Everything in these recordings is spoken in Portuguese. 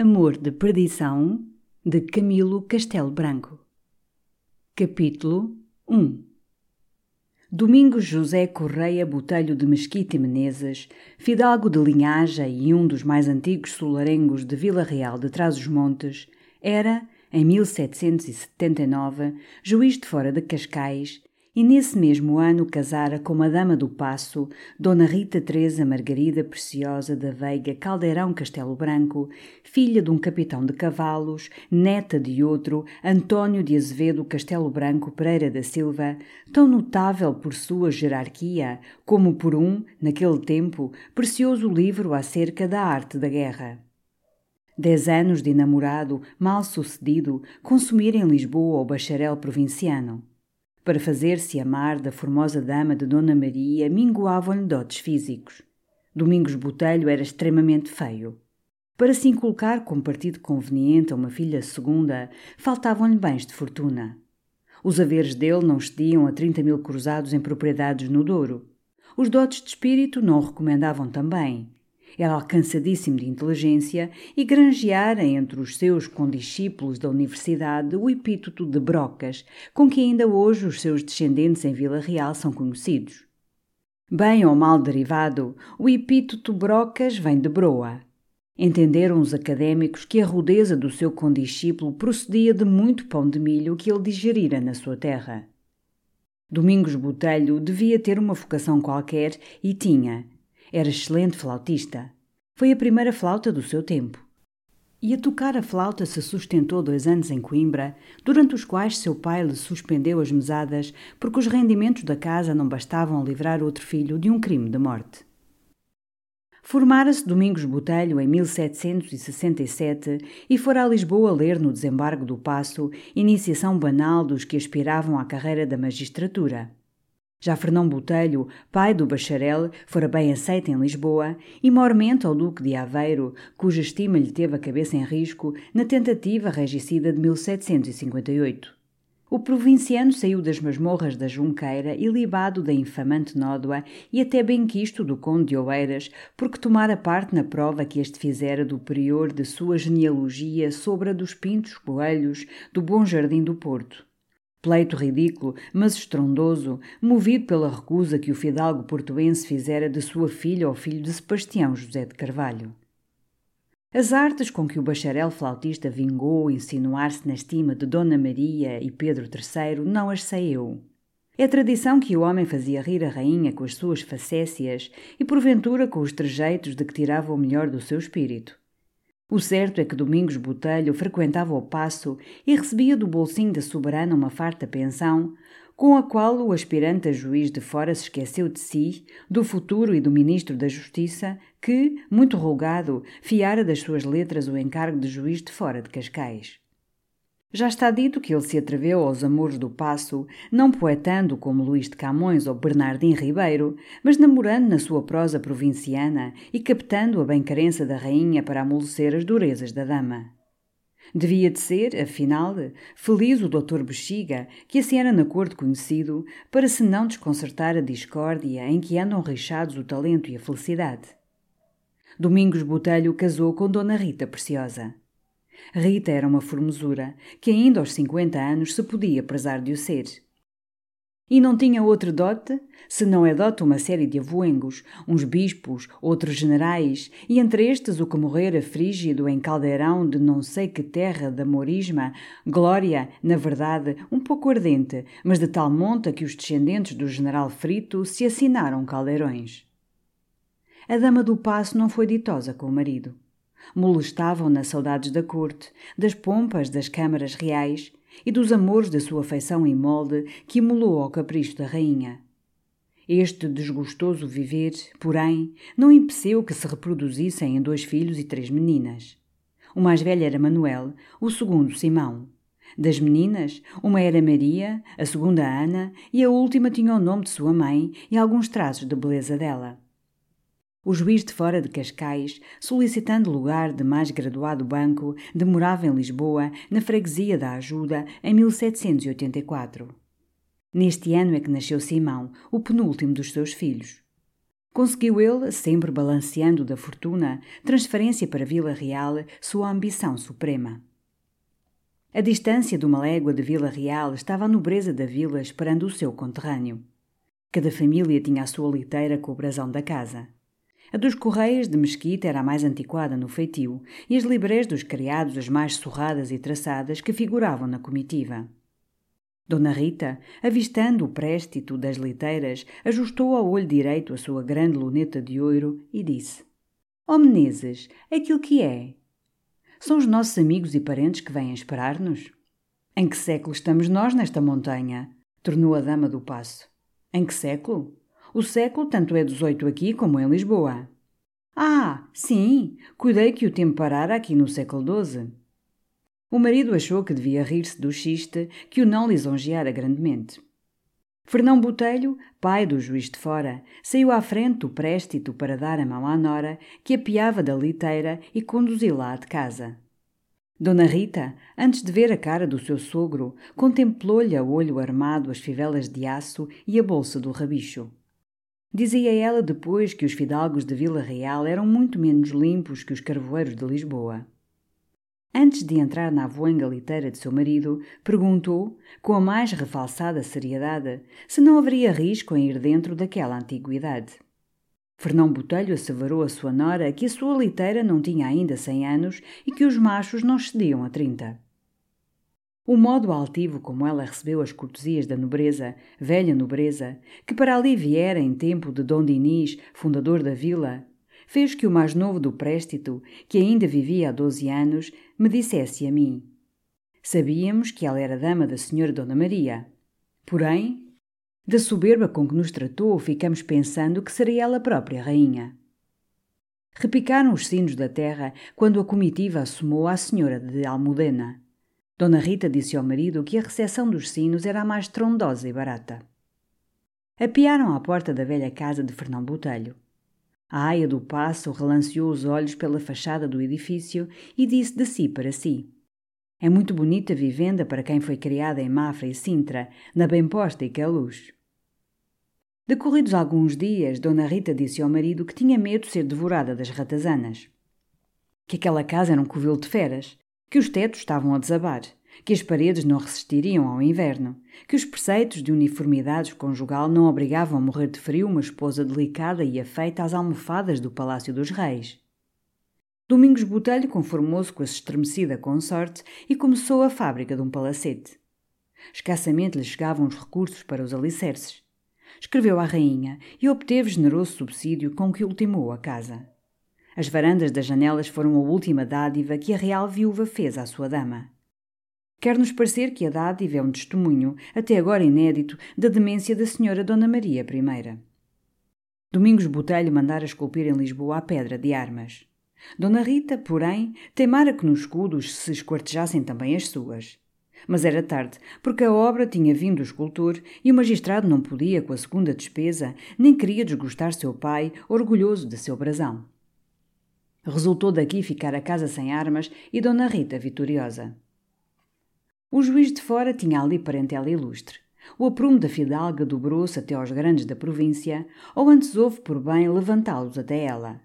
Amor de Perdição, de Camilo Castelo Branco. Capítulo 1 Domingos José Correia Botelho de Mesquita e Menezes, fidalgo de linhagem e um dos mais antigos solarengos de Vila Real de Trás-os-Montes, era, em 1779, juiz de fora de Cascais e nesse mesmo ano casara com uma dama do Passo, Dona Rita Teresa Margarida Preciosa da Veiga Caldeirão Castelo Branco, filha de um capitão de cavalos, neta de outro, António de Azevedo Castelo Branco Pereira da Silva, tão notável por sua jerarquia, como por um, naquele tempo, precioso livro acerca da arte da guerra. Dez anos de namorado, mal sucedido, consumir em Lisboa o bacharel provinciano. Para fazer-se amar da formosa dama de Dona Maria, minguavam-lhe dotes físicos. Domingos Botelho era extremamente feio. Para se inculcar como partido conveniente a uma filha segunda, faltavam-lhe bens de fortuna. Os haveres dele não excediam a 30 mil cruzados em propriedades no Douro. Os dotes de espírito não recomendavam também, era alcançadíssimo de inteligência e granjeara entre os seus condiscípulos da universidade o epíteto de Brocas, com que ainda hoje os seus descendentes em Vila Real são conhecidos. Bem ou mal derivado, o epíteto Brocas vem de Broa. Entenderam os académicos que a rudeza do seu condiscípulo procedia de muito pão de milho que ele digerira na sua terra. Domingos Botelho devia ter uma vocação qualquer e tinha, era excelente flautista. Foi a primeira flauta do seu tempo. E a tocar a flauta se sustentou dois anos em Coimbra, durante os quais seu pai lhe suspendeu as mesadas porque os rendimentos da casa não bastavam a livrar outro filho de um crime de morte. Formara-se Domingos Botelho em 1767 e fora a Lisboa ler no desembargo do Passo, iniciação banal dos que aspiravam à carreira da magistratura. Já Fernão Botelho, pai do bacharel, fora bem aceito em Lisboa, e mormente ao Duque de Aveiro, cuja estima lhe teve a cabeça em risco na tentativa regicida de 1758. O provinciano saiu das masmorras da Junqueira e libado da infamante nódoa e até bem quisto do conde de Oeiras, porque tomara parte na prova que este fizera do prior de sua genealogia sobre a dos Pintos Coelhos do Bom Jardim do Porto. Pleito ridículo, mas estrondoso, movido pela recusa que o fidalgo portuense fizera de sua filha ao filho de Sebastião José de Carvalho. As artes com que o bacharel flautista vingou insinuar-se na estima de Dona Maria e Pedro III não as sei eu. É tradição que o homem fazia rir a rainha com as suas facécias e porventura com os trejeitos de que tirava o melhor do seu espírito. O certo é que Domingos Botelho frequentava o passo e recebia do bolsinho da soberana uma farta pensão, com a qual o aspirante a juiz de fora se esqueceu de si, do futuro e do ministro da Justiça, que, muito rogado, fiara das suas letras o encargo de juiz de fora de Cascais. Já está dito que ele se atreveu aos amores do passo, não poetando como Luís de Camões ou Bernardim Ribeiro, mas namorando na sua prosa provinciana e captando a bem-carença da rainha para amolecer as durezas da dama. Devia de ser, afinal, feliz o doutor Bexiga, que assim era na corte conhecido, para se não desconcertar a discórdia em que andam rixados o talento e a felicidade. Domingos Botelho casou com Dona Rita Preciosa. Rita era uma formosura que ainda aos cinquenta anos se podia prezar de o ser. E não tinha outro dote, se não é dote uma série de avoengos, uns bispos, outros generais, e entre estes o que morrera frígido em caldeirão de não sei que terra da morisma, glória, na verdade, um pouco ardente, mas de tal monta que os descendentes do general Frito se assinaram caldeirões. A dama do passo não foi ditosa com o marido molestavam-na saudades da corte, das pompas das câmaras reais e dos amores da sua feição em molde que emulou ao capricho da rainha. Este desgostoso viver, porém, não impedeu que se reproduzissem em dois filhos e três meninas. O mais velho era Manuel, o segundo Simão. Das meninas, uma era Maria, a segunda Ana e a última tinha o nome de sua mãe e alguns traços de beleza dela o juiz de fora de Cascais, solicitando lugar de mais graduado banco, demorava em Lisboa, na freguesia da Ajuda, em 1784. Neste ano é que nasceu Simão, o penúltimo dos seus filhos. Conseguiu ele, sempre balanceando da fortuna, transferência para Vila Real, sua ambição suprema. A distância de uma légua de Vila Real estava a nobreza da vila esperando o seu conterrâneo. Cada família tinha a sua liteira com o brasão da casa. A dos Correias de Mesquita era a mais antiquada no feitio, e as librés dos criados as mais surradas e traçadas que figuravam na comitiva. Dona Rita, avistando o préstito das liteiras, ajustou ao olho direito a sua grande luneta de ouro e disse: Ó oh Menezes, aquilo que é? São os nossos amigos e parentes que vêm esperar-nos? Em que século estamos nós nesta montanha? tornou a dama do passo. Em que século? O século tanto é dezoito aqui como em Lisboa. Ah, sim, cuidei que o tempo parara aqui no século XII. O marido achou que devia rir-se do xiste que o não lisonjeara grandemente. Fernão Botelho, pai do juiz de fora, saiu à frente do préstito para dar a mão à nora, que apiava da liteira e conduzi-la de casa. Dona Rita, antes de ver a cara do seu sogro, contemplou-lhe a olho armado as fivelas de aço e a bolsa do rabicho. Dizia ela depois que os fidalgos de Vila Real eram muito menos limpos que os carvoeiros de Lisboa. Antes de entrar na avoenga liteira de seu marido, perguntou, com a mais refalsada seriedade, se não haveria risco em ir dentro daquela antiguidade. Fernão Botelho asseverou a sua nora que a sua liteira não tinha ainda cem anos e que os machos não excediam a trinta. O modo altivo como ela recebeu as cortesias da nobreza, velha nobreza, que para ali viera em tempo de Dom Dinis, fundador da vila, fez que o mais novo do préstito, que ainda vivia há doze anos, me dissesse a mim. Sabíamos que ela era dama da senhora Dona Maria. Porém, da soberba com que nos tratou, ficamos pensando que seria ela própria rainha. Repicaram os sinos da terra quando a comitiva assomou à senhora de Almudena. Dona Rita disse ao marido que a recepção dos sinos era a mais trondosa e barata. Apiaram à porta da velha casa de Fernão Botelho. A aia do passo relanceou os olhos pela fachada do edifício e disse de si para si: É muito bonita a vivenda para quem foi criada em Mafra e Sintra, na bem posta e que é luz. Decorridos alguns dias, Dona Rita disse ao marido que tinha medo de ser devorada das ratazanas. Que aquela casa era um covil de feras, que os tetos estavam a desabar, que as paredes não resistiriam ao inverno, que os preceitos de uniformidade conjugal não obrigavam a morrer de frio uma esposa delicada e afeita às almofadas do Palácio dos Reis. Domingos Botelho conformou-se com a estremecida consorte e começou a fábrica de um palacete. Escassamente lhe chegavam os recursos para os alicerces. Escreveu à rainha e obteve generoso subsídio com que ultimou a casa. As varandas das janelas foram a última dádiva que a real viúva fez à sua dama. Quer-nos parecer que a dádiva é um testemunho, até agora inédito, da demência da senhora Dona Maria I. Domingos Botelho mandara esculpir em Lisboa a pedra de armas. Dona Rita, porém, teimara que nos escudos se esquartejassem também as suas. Mas era tarde, porque a obra tinha vindo do escultor e o magistrado não podia, com a segunda despesa, nem queria desgostar seu pai, orgulhoso de seu brasão. Resultou daqui ficar a casa sem armas e Dona Rita vitoriosa. O juiz de fora tinha ali parentela ilustre. O aprumo da fidalga dobrou-se até aos grandes da província, ou antes houve por bem levantá-los até ela.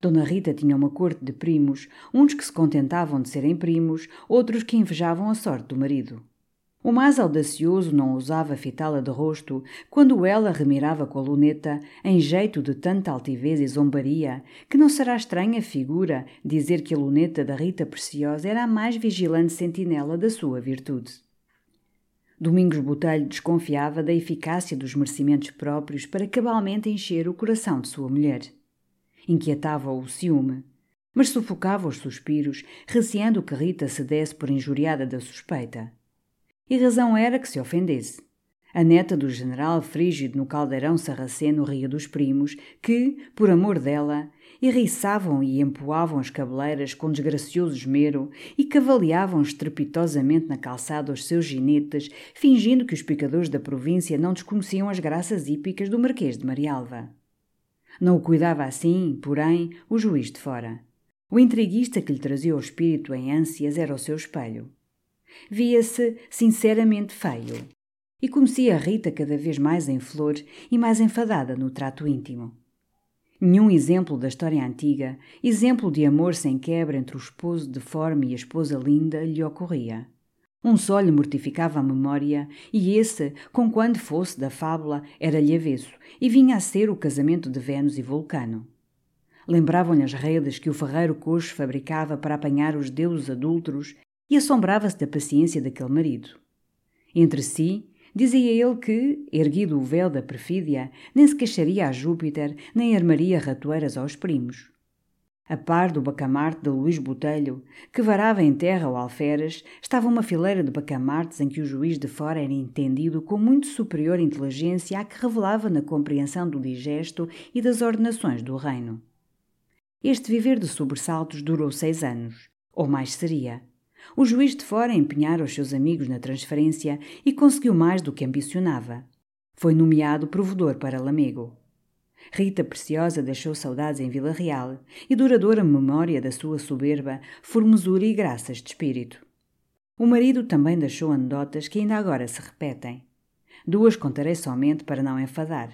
Dona Rita tinha uma corte de primos, uns que se contentavam de serem primos, outros que invejavam a sorte do marido. O mais audacioso não ousava fitá-la de rosto quando ela remirava com a luneta, em jeito de tanta altivez e zombaria, que não será estranha figura dizer que a luneta da Rita Preciosa era a mais vigilante sentinela da sua virtude. Domingos Botelho desconfiava da eficácia dos merecimentos próprios para cabalmente encher o coração de sua mulher. Inquietava-o o ciúme, mas sufocava os suspiros, receando que Rita se desse por injuriada da suspeita. E razão era que se ofendesse. A neta do general frígido no caldeirão sarraceno ria dos primos, que, por amor dela, irriçavam e empoavam as cabeleiras com desgracioso esmero e cavaleavam estrepitosamente na calçada os seus ginetes, fingindo que os picadores da província não desconheciam as graças hípicas do Marquês de Marialva. Não o cuidava assim, porém, o juiz de fora. O intriguista que lhe trazia o espírito em ânsias era o seu espelho via-se sinceramente feio. E conhecia a Rita cada vez mais em flor e mais enfadada no trato íntimo. Nenhum exemplo da história antiga, exemplo de amor sem quebra entre o esposo deforme e a esposa linda, lhe ocorria. Um só lhe mortificava a memória, e esse, com quando fosse da fábula, era-lhe avesso, e vinha a ser o casamento de Vênus e Vulcano. Lembravam-lhe as redes que o ferreiro coxo fabricava para apanhar os deuses adúlteros e assombrava-se da paciência daquele marido. Entre si, dizia ele que, erguido o véu da perfídia, nem se queixaria a Júpiter, nem armaria ratoeiras aos primos. A par do bacamarte de Luís Botelho, que varava em terra o alferes, estava uma fileira de bacamartes em que o juiz de fora era entendido com muito superior inteligência à que revelava na compreensão do digesto e das ordenações do reino. Este viver de sobressaltos durou seis anos, ou mais seria. O juiz de fora empenhara os seus amigos na transferência e conseguiu mais do que ambicionava. Foi nomeado provedor para Lamego. Rita Preciosa deixou saudades em Vila Real e duradoura memória da sua soberba, formosura e graças de espírito. O marido também deixou anedotas que ainda agora se repetem. Duas contarei somente para não enfadar.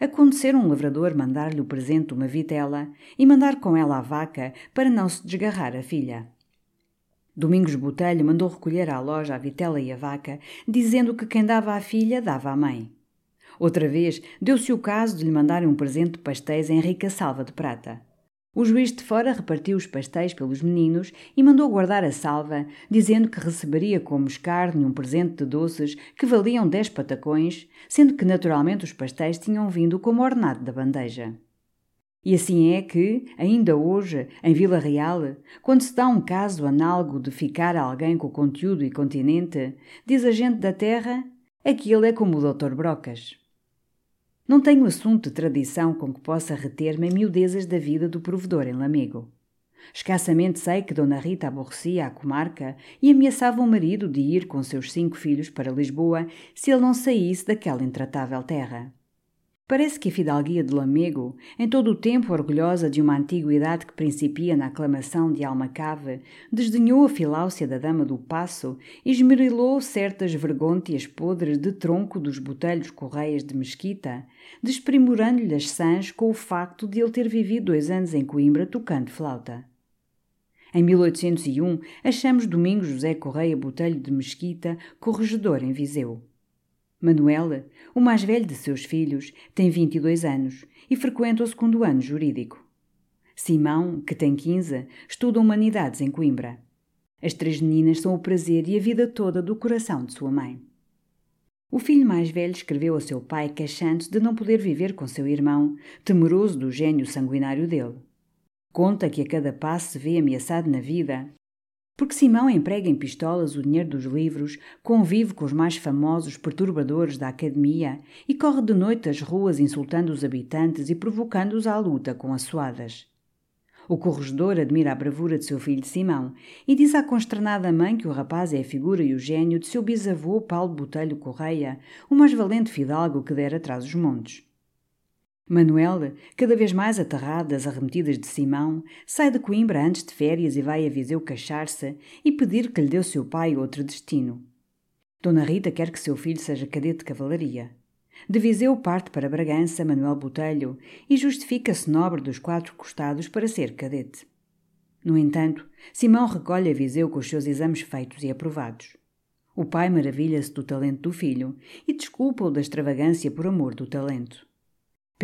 Aconteceu um lavrador mandar-lhe o presente uma vitela e mandar com ela a vaca para não se desgarrar a filha. Domingos Botelho mandou recolher à loja a vitela e a vaca, dizendo que quem dava à filha dava à mãe. Outra vez deu-se o caso de lhe mandarem um presente de pastéis em rica salva de prata. O juiz de fora repartiu os pastéis pelos meninos e mandou guardar a salva, dizendo que receberia como escárnio um presente de doces que valiam dez patacões, sendo que naturalmente os pastéis tinham vindo como ornado da bandeja. E assim é que, ainda hoje, em Vila Real, quando se dá um caso análogo de ficar alguém com conteúdo e continente, diz a gente da terra, aquilo é como o Dr. Brocas. Não tenho assunto de tradição com que possa reter-me em miudezas da vida do provedor em Lamego. Escassamente sei que Dona Rita aborrecia a comarca e ameaçava o marido de ir com seus cinco filhos para Lisboa se ele não saísse daquela intratável terra. Parece que a fidalguia de Lamego, em todo o tempo orgulhosa de uma antiguidade que principia na aclamação de Almacave, desdenhou a filáusia da dama do passo e esmerilou certas vergôntias podres de tronco dos botelhos correias de mesquita, desprimorando-lhe as sãs com o facto de ele ter vivido dois anos em Coimbra tocando flauta. Em 1801, achamos Domingos José Correia Botelho de Mesquita, corregedor em Viseu. Manuela, o mais velho de seus filhos, tem 22 anos e frequenta o segundo ano jurídico. Simão, que tem 15, estuda Humanidades em Coimbra. As três meninas são o prazer e a vida toda do coração de sua mãe. O filho mais velho escreveu a seu pai queixando-se de não poder viver com seu irmão, temeroso do gênio sanguinário dele. Conta que a cada passo se vê ameaçado na vida porque Simão emprega em pistolas o dinheiro dos livros, convive com os mais famosos perturbadores da academia e corre de noite as ruas insultando os habitantes e provocando-os à luta com assoadas. O corregedor admira a bravura de seu filho Simão e diz à consternada mãe que o rapaz é a figura e o gênio de seu bisavô Paulo Botelho Correia, o mais valente fidalgo que dera atrás os montes. Manuel, cada vez mais aterrado das arremetidas de Simão, sai de Coimbra antes de férias e vai a Viseu queixar-se e pedir que lhe dê o seu pai outro destino. Dona Rita quer que seu filho seja cadete de cavalaria. De Viseu parte para Bragança Manuel Botelho e justifica-se nobre dos quatro costados para ser cadete. No entanto, Simão recolhe a Viseu com os seus exames feitos e aprovados. O pai maravilha-se do talento do filho e desculpa-o da extravagância por amor do talento.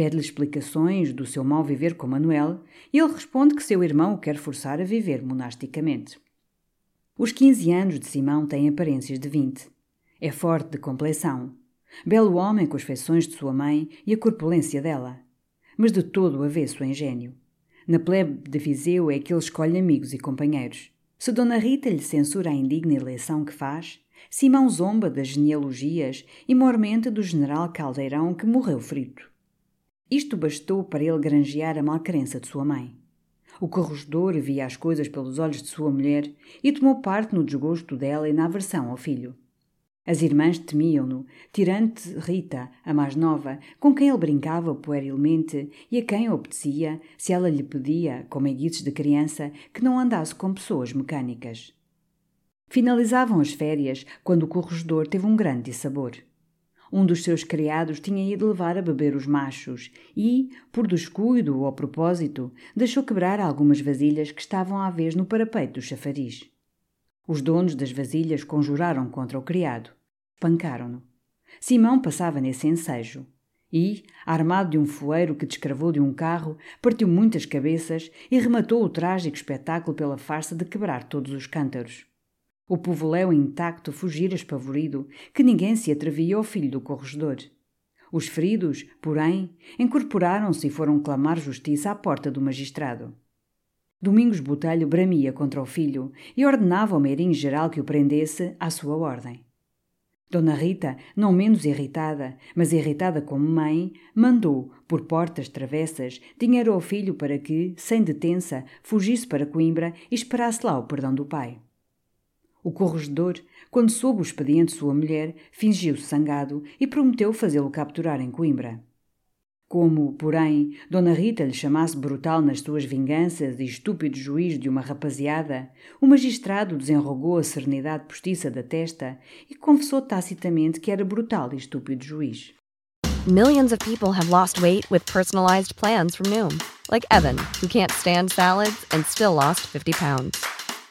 Pede-lhe explicações do seu mau viver com Manuel e ele responde que seu irmão o quer forçar a viver monasticamente. Os 15 anos de Simão têm aparências de 20. É forte de complexão. Belo homem com as feições de sua mãe e a corpulência dela. Mas de todo avesso engenho. Na plebe de Viseu é que ele escolhe amigos e companheiros. Se Dona Rita lhe censura a indigna eleição que faz, Simão zomba das genealogias e mormente do general Caldeirão que morreu frito. Isto bastou para ele granjear a malcrença de sua mãe. O corregedor via as coisas pelos olhos de sua mulher e tomou parte no desgosto dela e na aversão ao filho. As irmãs temiam-no, tirante Rita, a mais nova, com quem ele brincava puerilmente e a quem obedecia se ela lhe pedia, como eguices de criança, que não andasse com pessoas mecânicas. Finalizavam as férias quando o corregedor teve um grande dissabor. Um dos seus criados tinha ido levar a beber os machos e, por descuido ou propósito, deixou quebrar algumas vasilhas que estavam à vez no parapeito do chafariz. Os donos das vasilhas conjuraram contra o criado. Pancaram-no. Simão passava nesse ensejo e, armado de um foeiro que descravou de um carro, partiu muitas cabeças e rematou o trágico espetáculo pela farsa de quebrar todos os cântaros. O povoléu intacto fugira espavorido, que ninguém se atrevia ao filho do corregedor. Os feridos, porém, incorporaram-se e foram clamar justiça à porta do magistrado. Domingos Botelho bramia contra o filho e ordenava ao meirinho-geral que o prendesse à sua ordem. Dona Rita, não menos irritada, mas irritada como mãe, mandou, por portas travessas, dinheiro ao filho para que, sem detença, fugisse para Coimbra e esperasse lá o perdão do pai. O corregedor, quando soube o expediente de sua mulher, fingiu-se sangado e prometeu fazê-lo capturar em Coimbra. Como, porém, Dona Rita lhe chamasse brutal nas suas vinganças e estúpido juiz de uma rapaziada, o magistrado desenrogou a serenidade postiça da testa e confessou tacitamente que era brutal e estúpido juiz. Millions of people have lost weight with personalized plans from Noom, like Evan, who can't stand salads and still lost 50 pounds.